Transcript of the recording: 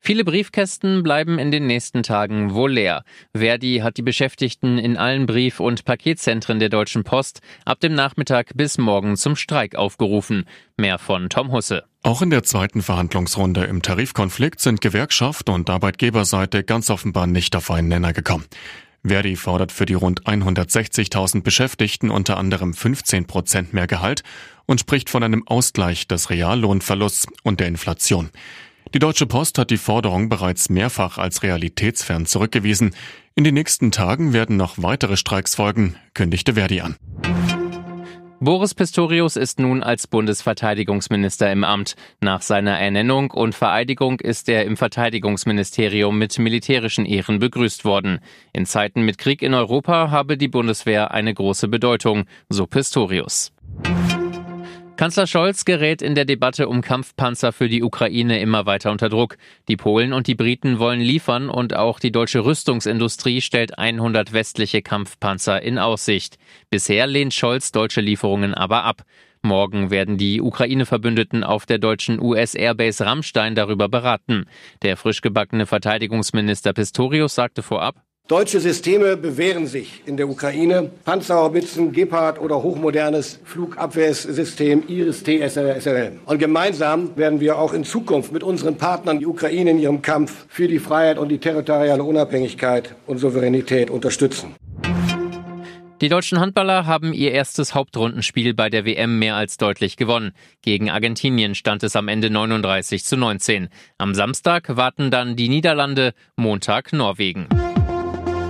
Viele Briefkästen bleiben in den nächsten Tagen wohl leer. Verdi hat die Beschäftigten in allen Brief- und Paketzentren der Deutschen Post ab dem Nachmittag bis morgen zum Streik aufgerufen. Mehr von Tom Husse. Auch in der zweiten Verhandlungsrunde im Tarifkonflikt sind Gewerkschaft und Arbeitgeberseite ganz offenbar nicht auf einen Nenner gekommen. Verdi fordert für die rund 160.000 Beschäftigten unter anderem 15 Prozent mehr Gehalt und spricht von einem Ausgleich des Reallohnverlusts und der Inflation. Die Deutsche Post hat die Forderung bereits mehrfach als realitätsfern zurückgewiesen. In den nächsten Tagen werden noch weitere Streiks folgen, kündigte Verdi an. Boris Pistorius ist nun als Bundesverteidigungsminister im Amt. Nach seiner Ernennung und Vereidigung ist er im Verteidigungsministerium mit militärischen Ehren begrüßt worden. In Zeiten mit Krieg in Europa habe die Bundeswehr eine große Bedeutung, so Pistorius. Kanzler Scholz gerät in der Debatte um Kampfpanzer für die Ukraine immer weiter unter Druck. Die Polen und die Briten wollen liefern und auch die deutsche Rüstungsindustrie stellt 100 westliche Kampfpanzer in Aussicht. Bisher lehnt Scholz deutsche Lieferungen aber ab. Morgen werden die Ukraine-Verbündeten auf der deutschen US-Airbase Rammstein darüber beraten. Der frisch gebackene Verteidigungsminister Pistorius sagte vorab, Deutsche Systeme bewähren sich in der Ukraine. Panzerhaubitzen, Gepard oder hochmodernes Flugabwehrsystem Iris-T-SRL. Und gemeinsam werden wir auch in Zukunft mit unseren Partnern die Ukraine in ihrem Kampf für die Freiheit und die territoriale Unabhängigkeit und Souveränität unterstützen. Die deutschen Handballer haben ihr erstes Hauptrundenspiel bei der WM mehr als deutlich gewonnen. Gegen Argentinien stand es am Ende 39 zu 19. Am Samstag warten dann die Niederlande, Montag Norwegen.